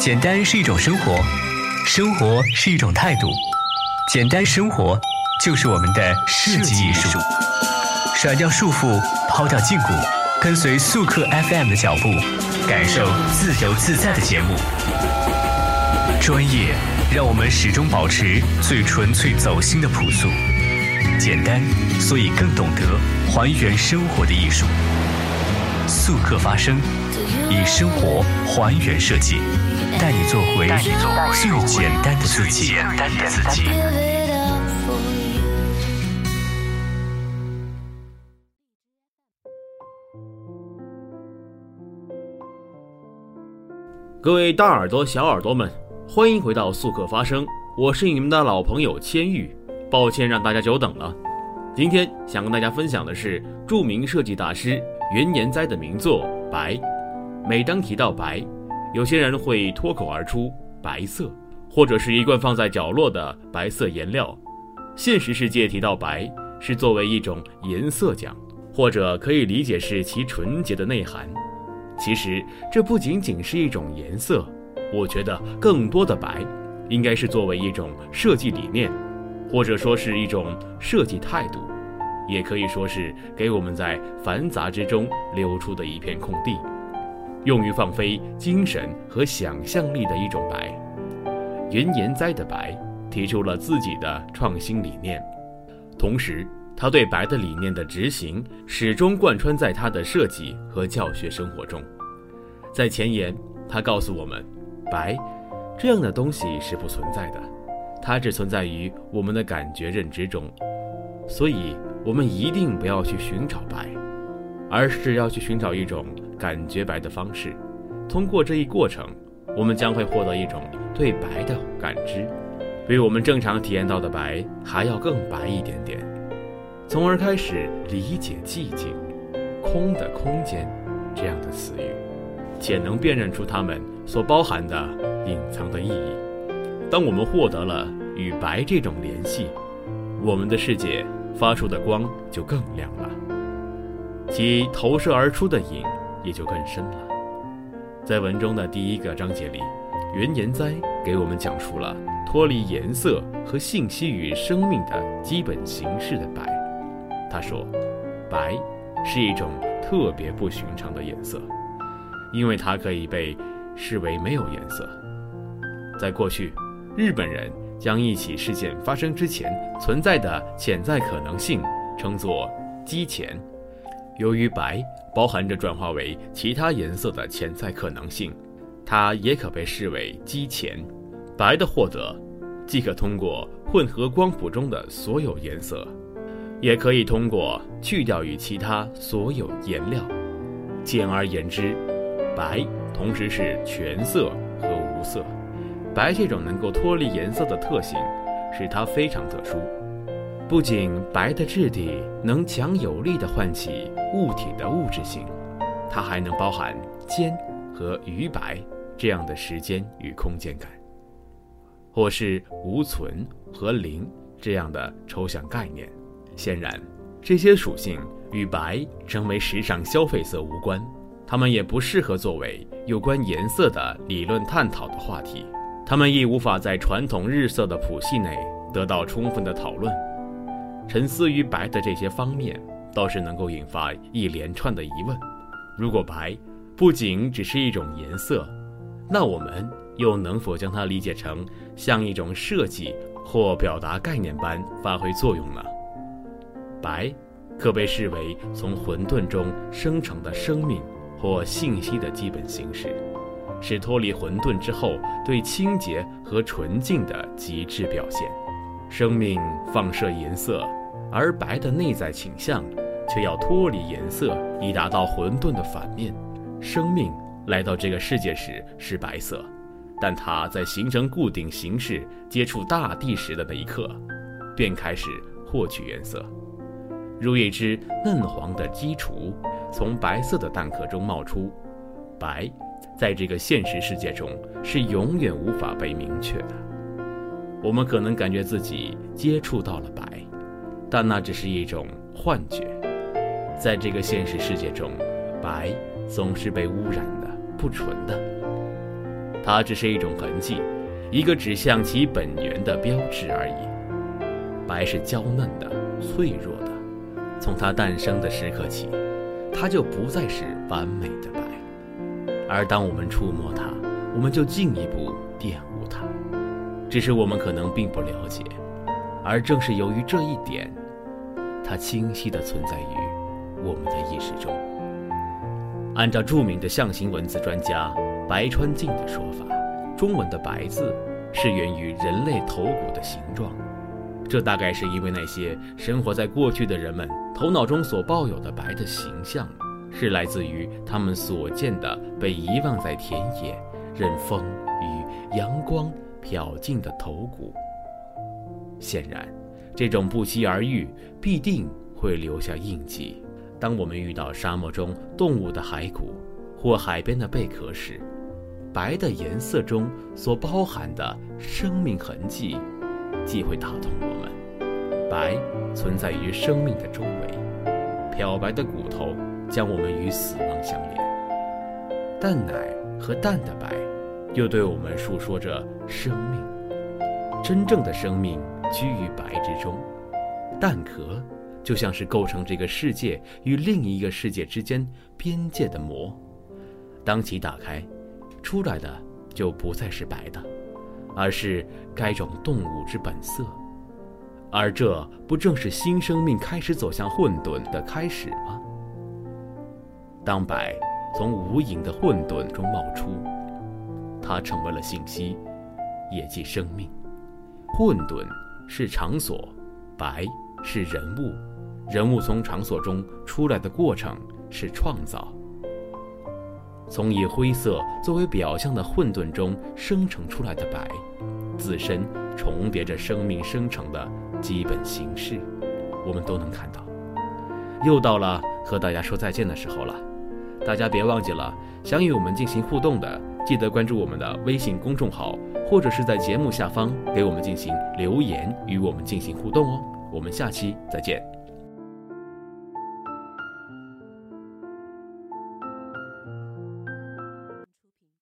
简单是一种生活，生活是一种态度。简单生活就是我们的设计艺术。甩掉束缚，抛掉禁锢，跟随速客 FM 的脚步，感受自由自在的节目。专业让我们始终保持最纯粹走心的朴素。简单，所以更懂得还原生活的艺术。速客发声，以生活还原设计，带你做回最简单的自己。各位大耳朵、小耳朵们，欢迎回到速客发声，我是你们的老朋友千玉。抱歉让大家久等了。今天想跟大家分享的是著名设计大师袁研哉的名作《白》。每当提到白，有些人会脱口而出“白色”，或者是一罐放在角落的白色颜料。现实世界提到白，是作为一种颜色讲，或者可以理解是其纯洁的内涵。其实这不仅仅是一种颜色，我觉得更多的白，应该是作为一种设计理念，或者说是一种设计态度，也可以说是给我们在繁杂之中留出的一片空地，用于放飞精神和想象力的一种白。云岩哉的白提出了自己的创新理念，同时他对白的理念的执行始终贯穿在他的设计和教学生活中。在前言，他告诉我们，白这样的东西是不存在的，它只存在于我们的感觉认知中，所以我们一定不要去寻找白，而是要去寻找一种感觉白的方式。通过这一过程，我们将会获得一种对白的感知，比我们正常体验到的白还要更白一点点，从而开始理解寂静、空的空间这样的词语。且能辨认出它们所包含的隐藏的意义。当我们获得了与白这种联系，我们的世界发出的光就更亮了，其投射而出的影也就更深了。在文中的第一个章节里，袁岩哉给我们讲述了脱离颜色和信息与生命的基本形式的白。他说，白是一种特别不寻常的颜色。因为它可以被视为没有颜色。在过去，日本人将一起事件发生之前存在的潜在可能性称作“基前”。由于白包含着转化为其他颜色的潜在可能性，它也可被视为“基前”。白的获得，既可通过混合光谱中的所有颜色，也可以通过去掉与其他所有颜料。简而言之。白同时是全色和无色，白这种能够脱离颜色的特性，使它非常特殊。不仅白的质地能强有力地唤起物体的物质性，它还能包含间和余白这样的时间与空间感，或是无存和零这样的抽象概念。显然，这些属性与白成为时尚消费色无关。它们也不适合作为有关颜色的理论探讨的话题，它们亦无法在传统日色的谱系内得到充分的讨论。沉思于白的这些方面，倒是能够引发一连串的疑问：如果白不仅只是一种颜色，那我们又能否将它理解成像一种设计或表达概念般发挥作用呢？白可被视为从混沌中生成的生命。或信息的基本形式，是脱离混沌之后对清洁和纯净的极致表现。生命放射颜色，而白的内在倾向却要脱离颜色，以达到混沌的反面。生命来到这个世界时是白色，但它在形成固定形式、接触大地时的那一刻，便开始获取颜色，如一只嫩黄的鸡雏。从白色的蛋壳中冒出，白，在这个现实世界中是永远无法被明确的。我们可能感觉自己接触到了白，但那只是一种幻觉。在这个现实世界中，白总是被污染的、不纯的。它只是一种痕迹，一个指向其本源的标志而已。白是娇嫩的、脆弱的，从它诞生的时刻起，它就不再是完美的白。而当我们触摸它，我们就进一步玷。只是我们可能并不了解，而正是由于这一点，它清晰地存在于我们的意识中。按照著名的象形文字专家白川静的说法，中文的“白”字是源于人类头骨的形状。这大概是因为那些生活在过去的人们头脑中所抱有的白的形象，是来自于他们所见的被遗忘在田野、任风与阳光瞟进的头骨。显然，这种不期而遇必定会留下印记。当我们遇到沙漠中动物的骸骨，或海边的贝壳时，白的颜色中所包含的生命痕迹，即会打动我们。白存在于生命的周围，漂白的骨头将我们与死亡相连。淡奶和淡的白，又对我们述说着生命。真正的生命居于白之中，蛋壳。就像是构成这个世界与另一个世界之间边界的膜，当其打开，出来的就不再是白的，而是该种动物之本色。而这不正是新生命开始走向混沌的开始吗？当白从无垠的混沌中冒出，它成为了信息，也即生命。混沌是场所，白是人物。人物从场所中出来的过程是创造，从以灰色作为表象的混沌中生成出来的白，自身重叠着生命生成的基本形式，我们都能看到。又到了和大家说再见的时候了，大家别忘记了，想与我们进行互动的，记得关注我们的微信公众号，或者是在节目下方给我们进行留言，与我们进行互动哦。我们下期再见。